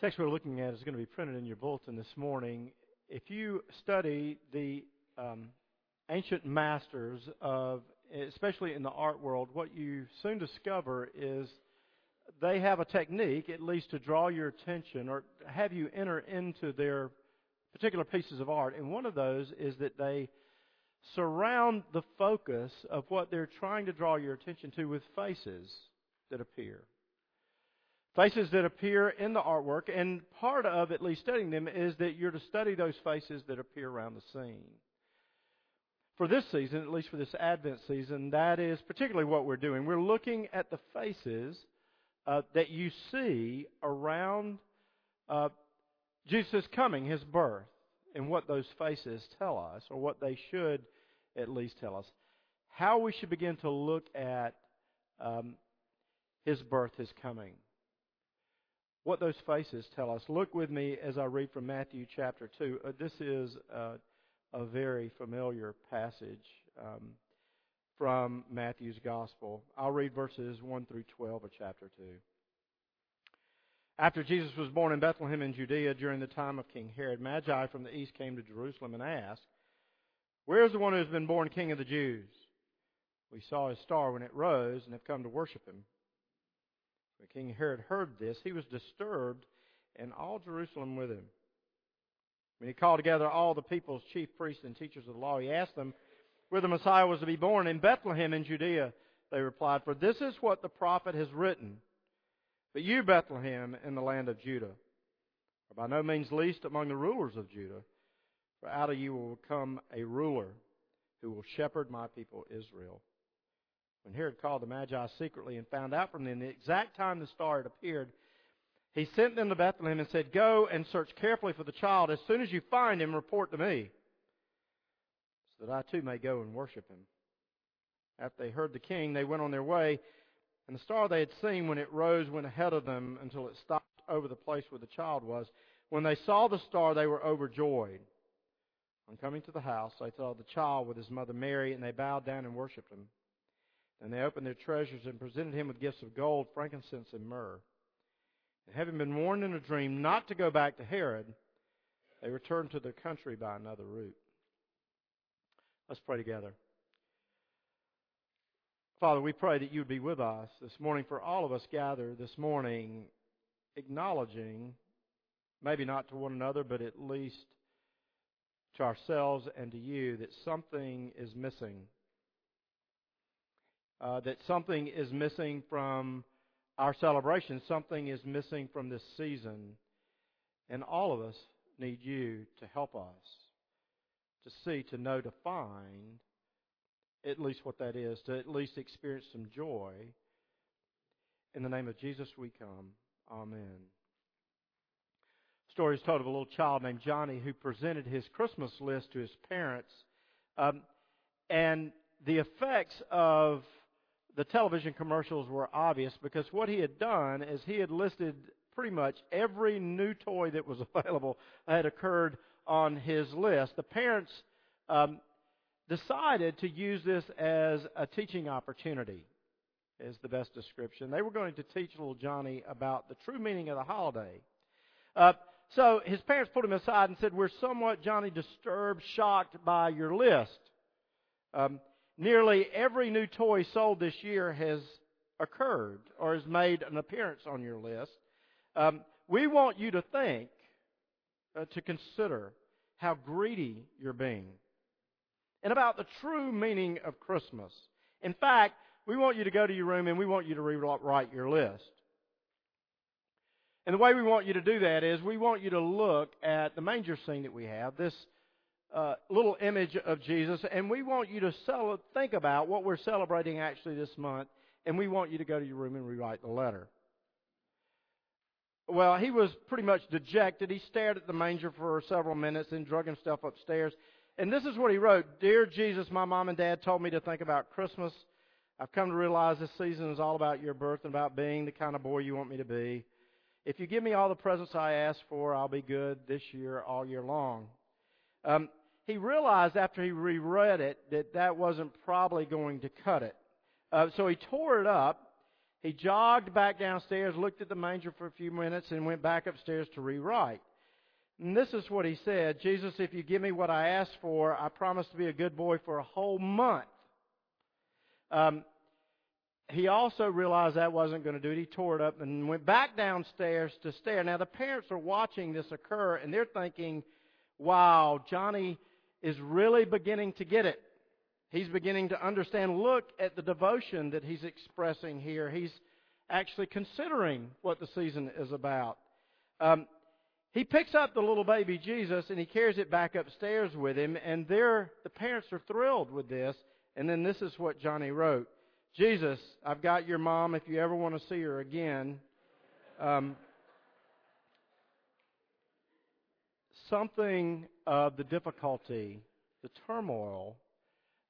text we're looking at is going to be printed in your bulletin this morning. If you study the um, ancient masters of, especially in the art world, what you soon discover is they have a technique, at least to draw your attention or have you enter into their particular pieces of art. And one of those is that they surround the focus of what they're trying to draw your attention to with faces that appear faces that appear in the artwork, and part of at least studying them is that you're to study those faces that appear around the scene. For this season, at least for this Advent season, that is particularly what we're doing. We're looking at the faces uh, that you see around uh, Jesus' coming, his birth, and what those faces tell us, or what they should at least tell us. How we should begin to look at um, his birth, his coming what those faces tell us. Look with me as I read from Matthew chapter 2. Uh, this is uh, a very familiar passage um, from Matthew's Gospel. I'll read verses 1 through 12 of chapter 2. After Jesus was born in Bethlehem in Judea during the time of King Herod, Magi from the east came to Jerusalem and asked, Where is the one who has been born King of the Jews? We saw his star when it rose and have come to worship him. When King Herod heard this, he was disturbed, and all Jerusalem with him. When he called together all the people's chief priests and teachers of the law, he asked them where the Messiah was to be born. In Bethlehem in Judea, they replied, For this is what the prophet has written. But you, Bethlehem, in the land of Judah, are by no means least among the rulers of Judah, for out of you will come a ruler who will shepherd my people Israel. When Herod called the Magi secretly and found out from them the exact time the star had appeared, he sent them to Bethlehem and said, Go and search carefully for the child. As soon as you find him, report to me, so that I too may go and worship him. After they heard the king, they went on their way, and the star they had seen when it rose went ahead of them until it stopped over the place where the child was. When they saw the star, they were overjoyed. On coming to the house, they saw the child with his mother Mary, and they bowed down and worshipped him. And they opened their treasures and presented him with gifts of gold, frankincense, and myrrh. And having been warned in a dream not to go back to Herod, they returned to their country by another route. Let's pray together. Father, we pray that you would be with us this morning for all of us gathered this morning, acknowledging, maybe not to one another, but at least to ourselves and to you, that something is missing uh, that something is missing from our celebration, something is missing from this season. And all of us need you to help us to see, to know, to find at least what that is, to at least experience some joy. In the name of Jesus we come. Amen. Story is told of a little child named Johnny who presented his Christmas list to his parents. Um, and the effects of the television commercials were obvious because what he had done is he had listed pretty much every new toy that was available had occurred on his list. The parents um, decided to use this as a teaching opportunity, is the best description. They were going to teach little Johnny about the true meaning of the holiday. Uh, so his parents put him aside and said, We're somewhat, Johnny, disturbed, shocked by your list. Um, nearly every new toy sold this year has occurred or has made an appearance on your list. Um, we want you to think, uh, to consider how greedy you're being and about the true meaning of Christmas. In fact, we want you to go to your room and we want you to rewrite your list. And the way we want you to do that is we want you to look at the manger scene that we have, this uh, little image of Jesus, and we want you to cel- think about what we're celebrating actually this month, and we want you to go to your room and rewrite the letter. Well, he was pretty much dejected. He stared at the manger for several minutes and drug himself upstairs. And this is what he wrote Dear Jesus, my mom and dad told me to think about Christmas. I've come to realize this season is all about your birth and about being the kind of boy you want me to be. If you give me all the presents I ask for, I'll be good this year, all year long. Um, he realized after he reread it that that wasn't probably going to cut it. Uh, so he tore it up he jogged back downstairs, looked at the manger for a few minutes, and went back upstairs to rewrite. And this is what he said Jesus, if you give me what I asked for, I promise to be a good boy for a whole month. Um, he also realized that wasn't going to do it. He tore it up and went back downstairs to stare. Now, the parents are watching this occur, and they're thinking, wow, Johnny is really beginning to get it. He's beginning to understand. Look at the devotion that he's expressing here. He's actually considering what the season is about. Um, he picks up the little baby Jesus and he carries it back upstairs with him, and there the parents are thrilled with this. And then this is what Johnny wrote Jesus, I've got your mom if you ever want to see her again. Um, something of the difficulty, the turmoil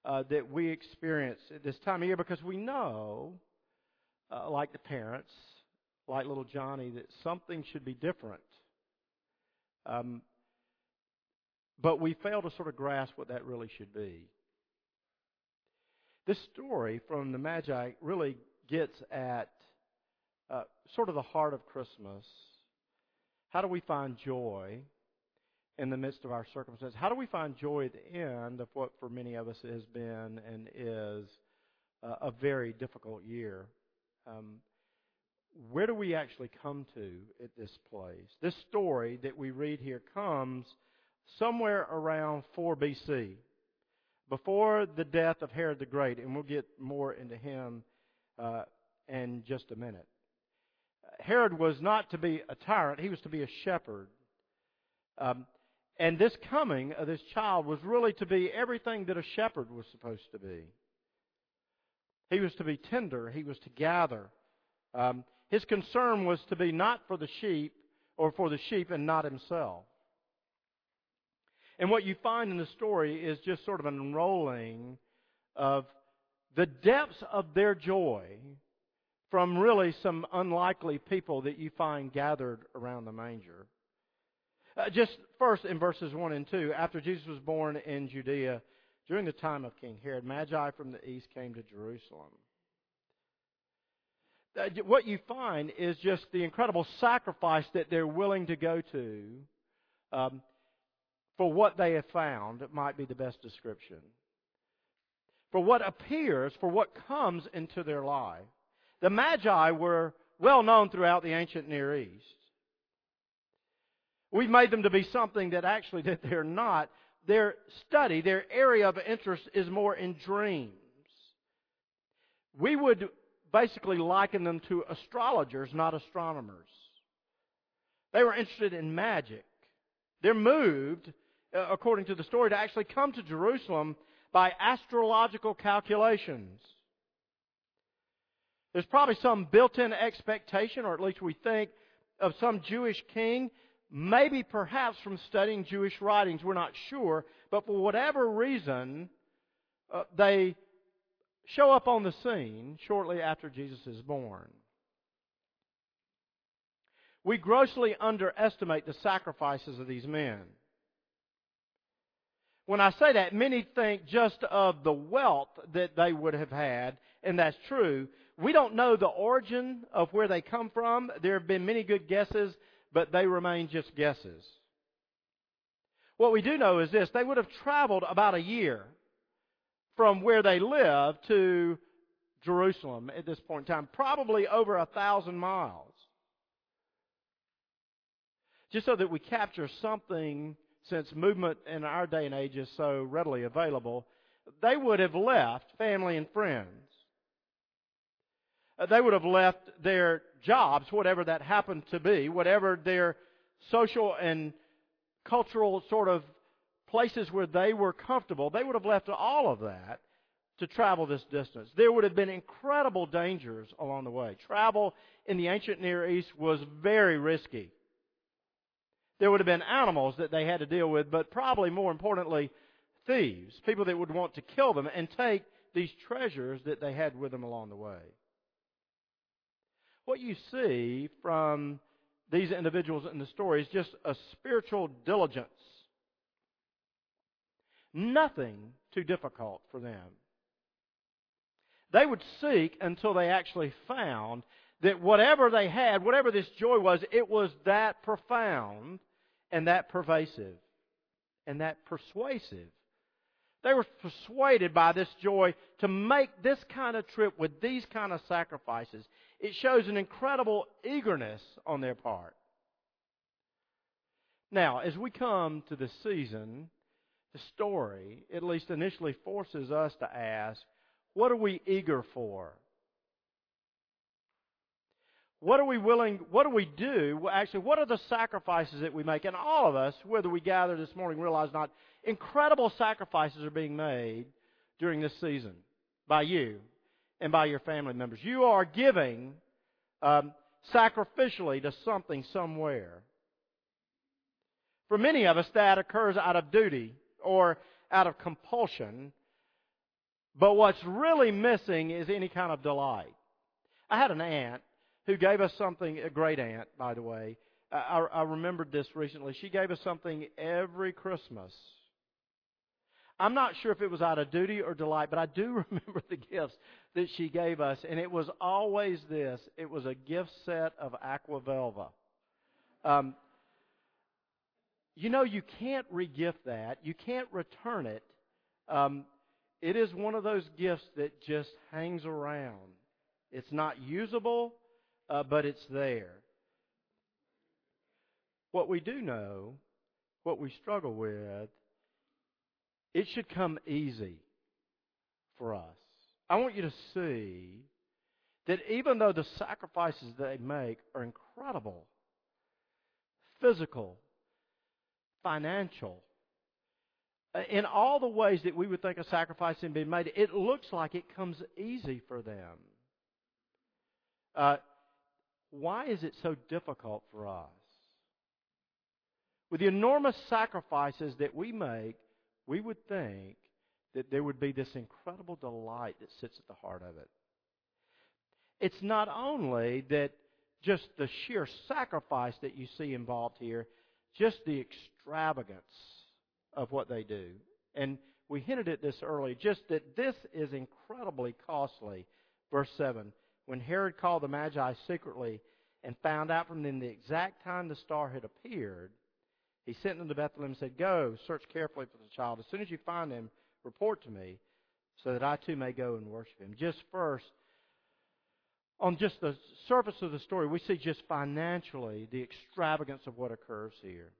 uh, that we experience at this time of year because we know, uh, like the parents, like little Johnny, that something should be different. Um, but we fail to sort of grasp what that really should be. This story from the Magi really gets at uh, sort of the heart of Christmas. How do we find joy in the midst of our circumstances? How do we find joy at the end of what for many of us has been and is a very difficult year? Um, where do we actually come to at this place? This story that we read here comes somewhere around 4 BC, before the death of Herod the Great, and we'll get more into him uh, in just a minute. Herod was not to be a tyrant, he was to be a shepherd. Um, and this coming of this child was really to be everything that a shepherd was supposed to be. He was to be tender, he was to gather. Um, his concern was to be not for the sheep or for the sheep and not himself. And what you find in the story is just sort of an unrolling of the depths of their joy from really some unlikely people that you find gathered around the manger. Uh, just first in verses 1 and 2, after Jesus was born in Judea, during the time of King Herod, Magi from the east came to Jerusalem. Uh, what you find is just the incredible sacrifice that they're willing to go to um, for what they have found, might be the best description. For what appears, for what comes into their life. The Magi were well known throughout the ancient Near East. We've made them to be something that actually that they're not. Their study, their area of interest is more in dreams. We would basically liken them to astrologers, not astronomers. They were interested in magic. They're moved, uh, according to the story, to actually come to Jerusalem by astrological calculations. There's probably some built in expectation, or at least we think, of some Jewish king Maybe perhaps from studying Jewish writings, we're not sure, but for whatever reason, uh, they show up on the scene shortly after Jesus is born. We grossly underestimate the sacrifices of these men. When I say that, many think just of the wealth that they would have had, and that's true. We don't know the origin of where they come from. There have been many good guesses but they remain just guesses. What we do know is this they would have traveled about a year from where they lived to Jerusalem at this point in time, probably over a thousand miles. Just so that we capture something, since movement in our day and age is so readily available, they would have left family and friends. Uh, they would have left their jobs, whatever that happened to be, whatever their social and cultural sort of places where they were comfortable, they would have left all of that to travel this distance. There would have been incredible dangers along the way. Travel in the ancient Near East was very risky. There would have been animals that they had to deal with, but probably more importantly, thieves, people that would want to kill them and take these treasures that they had with them along the way what you see from these individuals in the story is just a spiritual diligence. Nothing too difficult for them. They would seek until they actually found that whatever they had, whatever this joy was, it was that profound and that pervasive and that persuasive. They were persuaded by this joy to make this kind of trip with these kind of sacrifices. It shows an incredible eagerness on their part. Now, as we come to the season, the story, at least initially, forces us to ask, what are we eager for? What are we willing, what do we do? Actually, what are the sacrifices that we make? And all of us, whether we gather this morning, realize not, incredible sacrifices are being made during this season by you and by your family members. You are giving um, sacrificially to something somewhere. For many of us, that occurs out of duty or out of compulsion. But what's really missing is any kind of delight. I had an aunt who gave us something, a great aunt, by the way. I, I remembered this recently. She gave us something every Christmas. I'm not sure if it was out of duty or delight, but I do remember the gifts that she gave us, and it was always this. It was a gift set of Aqua Velva. Um, you know, you can't regift that. You can't return it. Um, it is one of those gifts that just hangs around. It's not usable, uh, but it's there. What we do know, what we struggle with, it should come easy for us. I want you to see that even though the sacrifices they make are incredible, physical, financial. Uh, in all the ways that we would think a sacrifice can be made, it looks like it comes easy for them. Uh, why is it so difficult for us? With the enormous sacrifices that we make, we would think that there would be this incredible delight that sits at the heart of it. It's not only that just the sheer sacrifice that you see involved here, just the extravagance of what they do. And we hinted at this earlier, just that this is incredibly costly. Verse 7 When Herod called the Magi secretly and found out from them the exact time the star had appeared, he sent them to Bethlehem and said, Go, search carefully for the child. As soon as you find him, report to me so that I too may go and worship him. Just first, on just the surface of the story, we see just financially the extravagance of what occurs here.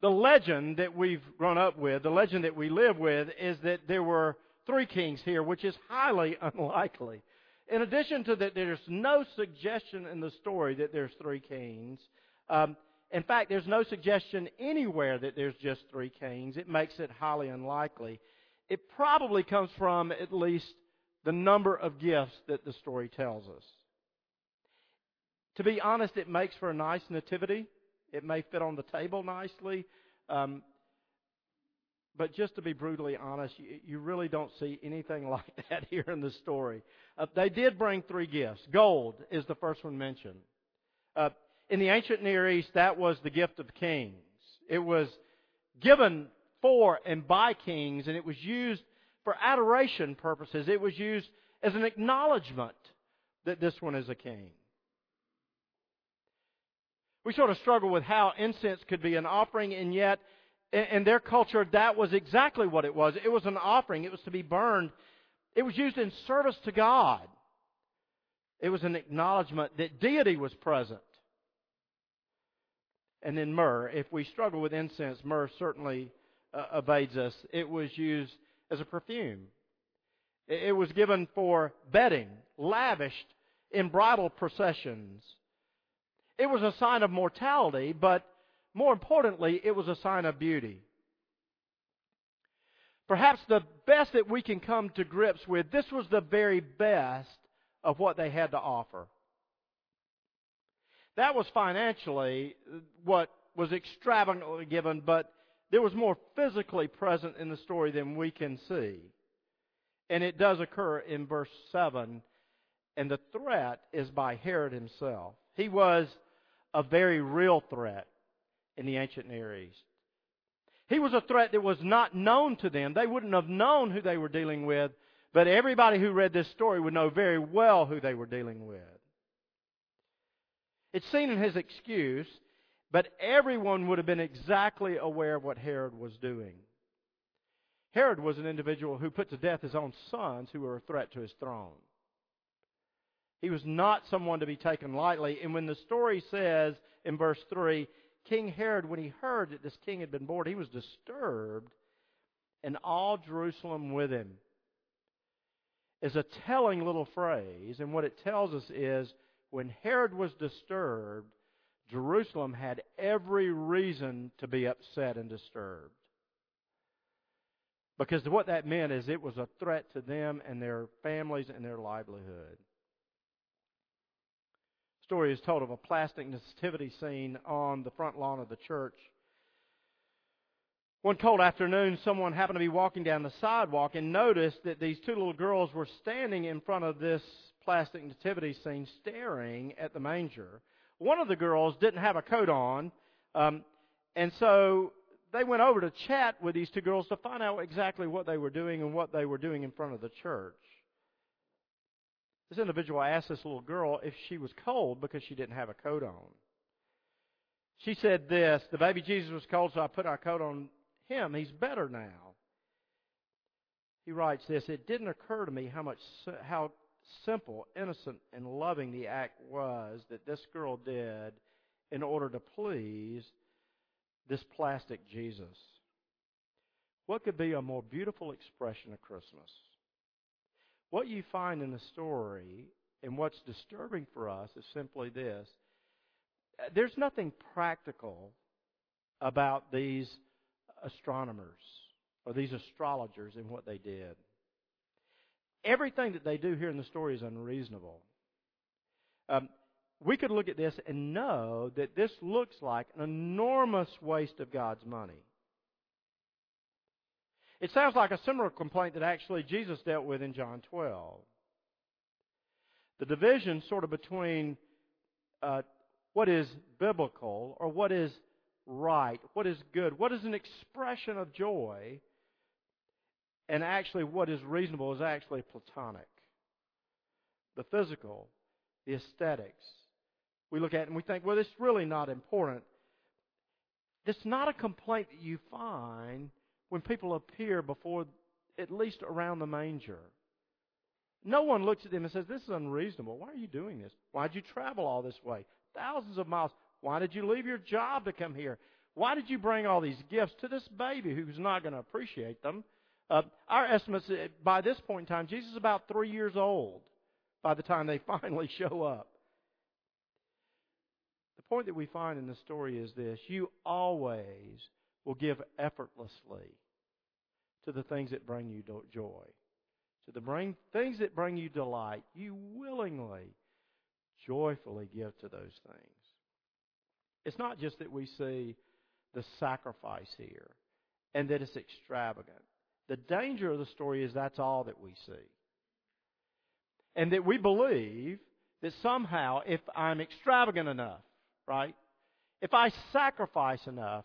The legend that we've grown up with, the legend that we live with, is that there were three kings here, which is highly unlikely. In addition to that, there's no suggestion in the story that there's three kings. Um, in fact, there's no suggestion anywhere that there's just three kings. It makes it highly unlikely. It probably comes from at least the number of gifts that the story tells us. To be honest, it makes for a nice nativity. It may fit on the table nicely. Um, but just to be brutally honest, you, really don't see anything like that here in the story. Uh, they did bring three gifts. Gold is the first one mentioned. Uh, in the ancient Near East, that was the gift of kings. It was given for and by kings, and it was used for adoration purposes. It was used as an acknowledgement that this one is a king. We sort of struggle with how incense could be an offering, and yet in their culture, that was exactly what it was. It was an offering. It was to be burned. It was used in service to God. It was an acknowledgement that deity was present. And then myrrh. If we struggle with incense, myrrh certainly uh, evades us. It was used as a perfume. It was given for bedding, lavished in bridal processions. It was a sign of mortality, but more importantly, it was a sign of beauty. Perhaps the best that we can come to grips with, this was the very best of what they had to offer. That was financially what was extravagantly given, but there was more physically present in the story than we can see. And it does occur in verse 7, and the threat is by Herod himself. He was a very real threat in the ancient Near East. He was a threat that was not known to them. They wouldn't have known who they were dealing with, But everybody who read this story would know very well who they were dealing with. It's seen in his excuse, but everyone would have been exactly aware of what Herod was doing. Herod was an individual who put to death his own sons who were a threat to his throne. He was not someone to be taken lightly. And when the story says in verse 3, King Herod, when he heard that this king had been born, he was disturbed, and all Jerusalem with him. Is a telling little phrase, and what it tells us is when Herod was disturbed, Jerusalem had every reason to be upset and disturbed. Because what that meant is it was a threat to them and their families and their livelihood story is told of a plastic nativity scene on the front lawn of the church. One cold afternoon, someone happened to be walking down the sidewalk and noticed that these two little girls were standing in front of this plastic nativity scene staring at the manger. One of the girls didn't have a coat on, um, and so they went over to chat with these two girls to find out exactly what they were doing and what they were doing in front of the church. This individual asked this little girl if she was cold because she didn't have a coat on. She said this The baby Jesus was cold, so I put our coat on him. He's better now. He writes this It didn't occur to me how much, how simple, innocent, and loving the act was that this girl did in order to please this plastic Jesus. What could be a more beautiful expression of Christmas? What you find in the story and what's disturbing for us is simply this there's nothing practical about these astronomers or these astrologers and what they did. Everything that they do here in the story is unreasonable. Um, we could look at this and know that this looks like an enormous waste of God's money. It sounds like a similar complaint that actually Jesus dealt with in John 12. The division sort of between uh, what is biblical or what is right, what is good, what is an expression of joy, and actually what is reasonable is actually platonic. The physical, the aesthetics. We look at and we think, well, it's really not important. It's not a complaint that you find when people appear before, at least around the manger. No one looks at them and says, This is unreasonable. Why are you doing this? Why did you travel all this way? Thousands of miles. Why did you leave your job to come here? Why did you bring all these gifts to this baby who's not going to appreciate them? Uh, our estimates uh, by this point in time, Jesus is about three years old by the time they finally show up. The point that we find in the story is this you always will give effortlessly to the things that bring you joy. To the bring, things that bring you delight, you willingly, joyfully give to those things. It's not just that we see the sacrifice here and that it's extravagant. The danger of the story is that's all that we see. And that we believe that somehow if I'm extravagant enough, right? If I sacrifice enough,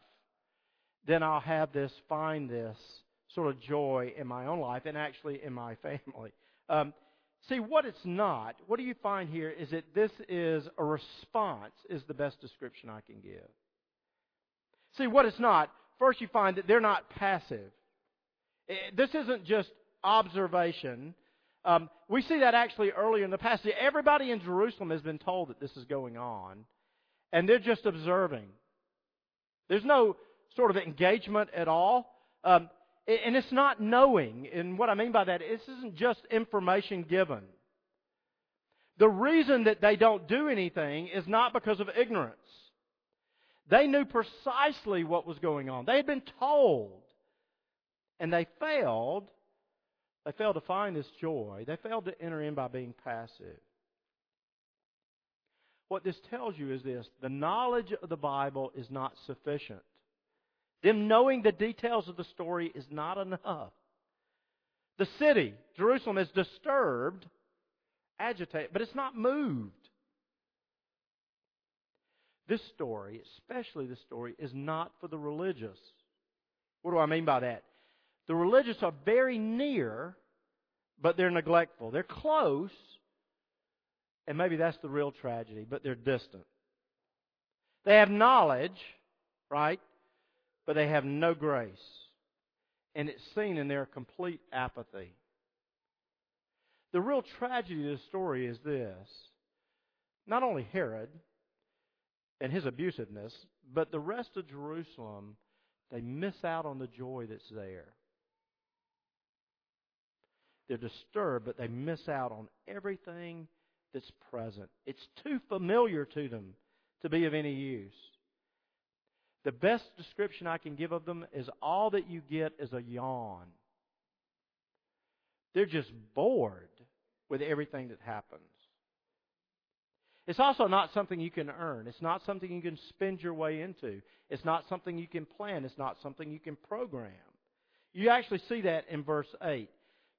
then I'll have this, find this sort of joy in my own life and actually in my family. Um, see, what it's not, what do you find here is that this is a response, is the best description I can give. See, what it's not, first you find that they're not passive. Eh, this isn't just observation. Um, we see that actually earlier in the passage. Everybody in Jerusalem has been told that this is going on, and they're just observing. There's no sort of engagement at all. Um, and it's not knowing. And what I mean by that, this isn't just information given. The reason that they don't do anything is not because of ignorance. They knew precisely what was going on. They had been told. And they failed. They failed to find this joy. They failed to enter in by being passive. What this tells you is this the knowledge of the Bible is not sufficient. Them knowing the details of the story is not enough. The city, Jerusalem, is disturbed, agitated, but it's not moved. This story, especially this story, is not for the religious. What do I mean by that? The religious are very near but they're neglectful. They're close, and maybe that's the real tragedy, but they're distant. They have knowledge, right? But they have no grace. And it's seen in their complete apathy. The real tragedy of the story is this. Not only Herod and his abusiveness, but the rest of Jerusalem, they miss out on the joy that's there. They're disturbed, but they miss out on everything that's present. It's too familiar to them to be of any use. The best description I can give of them is all that you get is a yawn. They're just bored with everything that happens. It's also not something you can earn. It's not something you can spend your way into. It's not something you can plan. It's not something you can program. You actually see that in verse 8.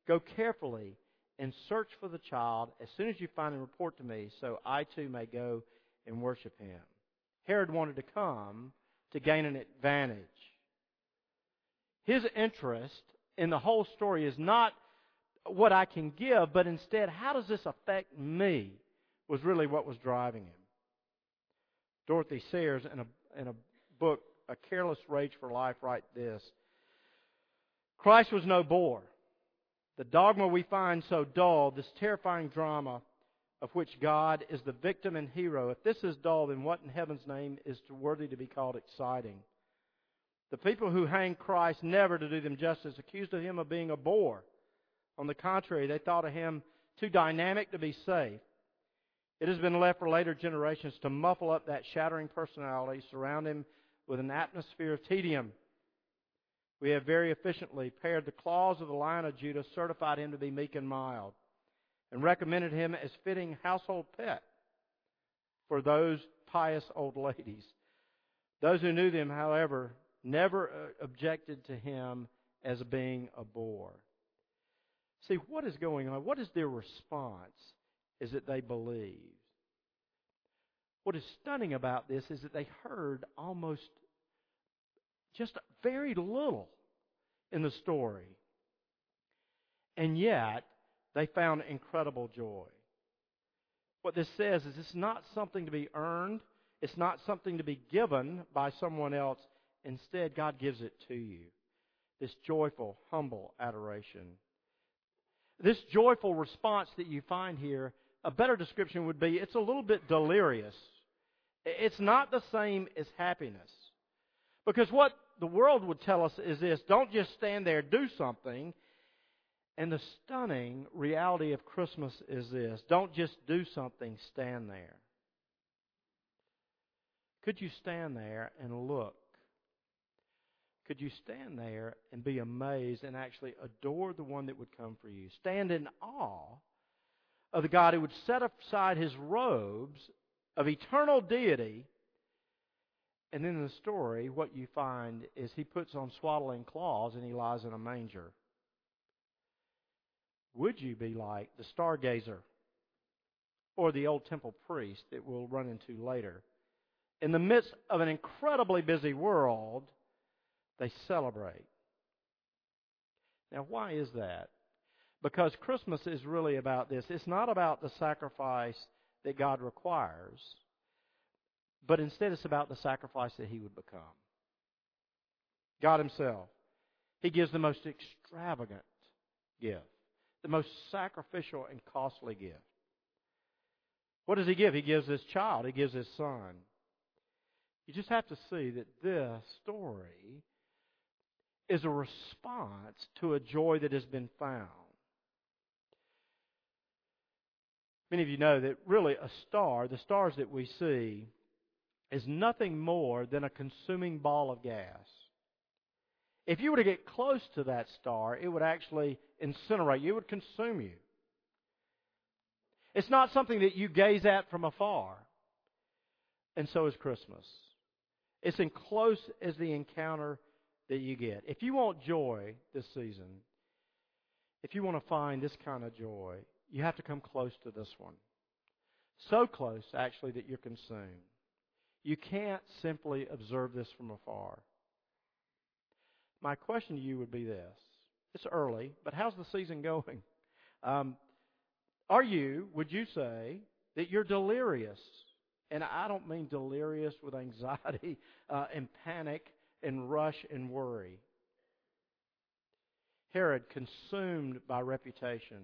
Go carefully and search for the child. As soon as you find him, report to me, so I too may go and worship him. Herod wanted to come to gain an advantage. His interest in the whole story is not what I can give, but instead, how does this affect me? Was really what was driving him. Dorothy Sayers, in a, in a book, A Careless Rage for Life, write this Christ was no bore. The dogma we find so dull, this terrifying drama of which God is the victim and hero, if this is dull, then what in heaven's name is worthy to be called exciting? The people who hanged Christ never, to do them justice, accused of him of being a bore. On the contrary, they thought of him too dynamic to be safe. It has been left for later generations to muffle up that shattering personality, surround him with an atmosphere of tedium. We have very efficiently pared the claws of the Lion of Judah, certified him to be meek and mild, and recommended him as fitting household pet for those pious old ladies. Those who knew them, however, never uh, objected to him as being a bore. See, what is going on? What is their response? Is that they believe. What is stunning about this is that they heard almost just very little in the story. And yet, they found incredible joy. What this says is it's not something to be earned, it's not something to be given by someone else. Instead, God gives it to you. This joyful, humble adoration. This joyful response that you find here, a better description would be it's a little bit delirious. It's not the same as happiness. Because what the world would tell us is this don't just stand there, do something. And the stunning reality of Christmas is this don't just do something, stand there. Could you stand there and look? Could you stand there and be amazed and actually adore the one that would come for you? Stand in awe of the God who would set aside his robes of eternal deity and in the story, what you find is he puts on swaddling cloths and he lies in a manger. Would you be like the stargazer or the old temple priest that we'll run into later? In the midst of an incredibly busy world, they celebrate. Now, why is that? Because Christmas is really about this. It's not about the sacrifice that God requires. But instead, it's about the sacrifice that he would become. God himself. He gives the most extravagant gift, the most sacrificial and costly gift. What does he give? He gives his child, he gives his son. You just have to see that this story is a response to a joy that has been found. Many of you know that really a star, the stars that we see, is nothing more than a consuming ball of gas. If you were to get close to that star, it would actually incinerate you, it would consume you. It's not something that you gaze at from afar. And so is Christmas. It's in close as the encounter that you get. If you want joy this season, if you want to find this kind of joy, you have to come close to this one. So close, actually, that you're consumed. You can't simply observe this from afar. My question to you would be this. It's early, but how's the season going? Um, are you, would you say, that you're delirious? And I don't mean delirious with anxiety uh, and panic and rush and worry. Herod, consumed by reputation,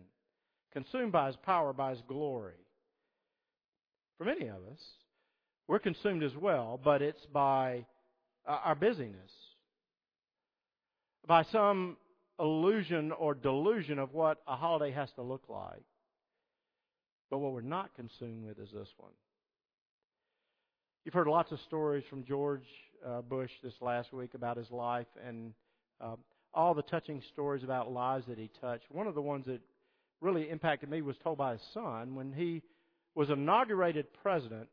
consumed by his power, by his glory. For many of us, we're consumed as well, but it's by uh, our busyness, by some illusion or delusion of what a holiday has to look like. But what we're not consumed with is this one. You've heard lots of stories from George uh, Bush this last week about his life and uh, all the touching stories about lives that he touched. One of the ones that really impacted me was told by his son when he was inaugurated president.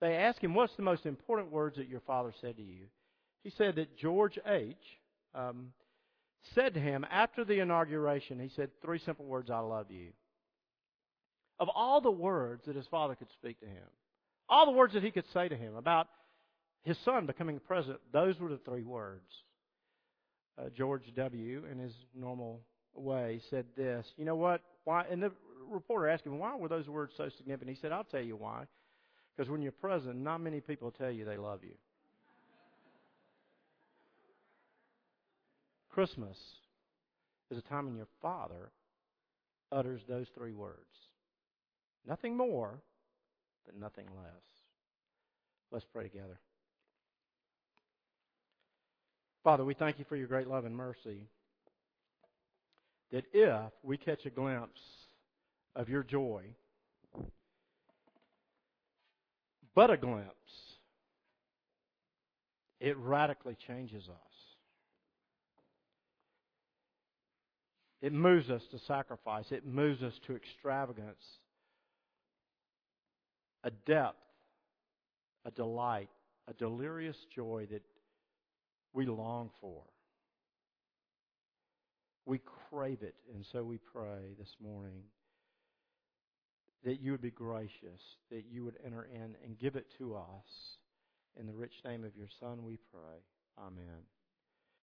They asked him, What's the most important words that your father said to you? He said that George H. Um, said to him after the inauguration, he said three simple words I love you. Of all the words that his father could speak to him, all the words that he could say to him about his son becoming president, those were the three words. Uh, George W., in his normal way, said this. You know what? Why? And the reporter asked him, why were those words so significant? He said, I'll tell you why. Because when you're president, not many people tell you they love you. Christmas is a time when your Father utters those three words. Nothing more, but nothing less. Let's pray together. Father, we thank you for your great love and mercy. That if we catch a glimpse of your joy, but a glimpse, it radically changes us. It moves us to sacrifice. It moves us to extravagance, a depth, a delight, a delirious joy that we long for. We crave it, and so we pray this morning that you would be gracious, that you would enter in and give it to us. In the rich name of your Son, we pray. Amen.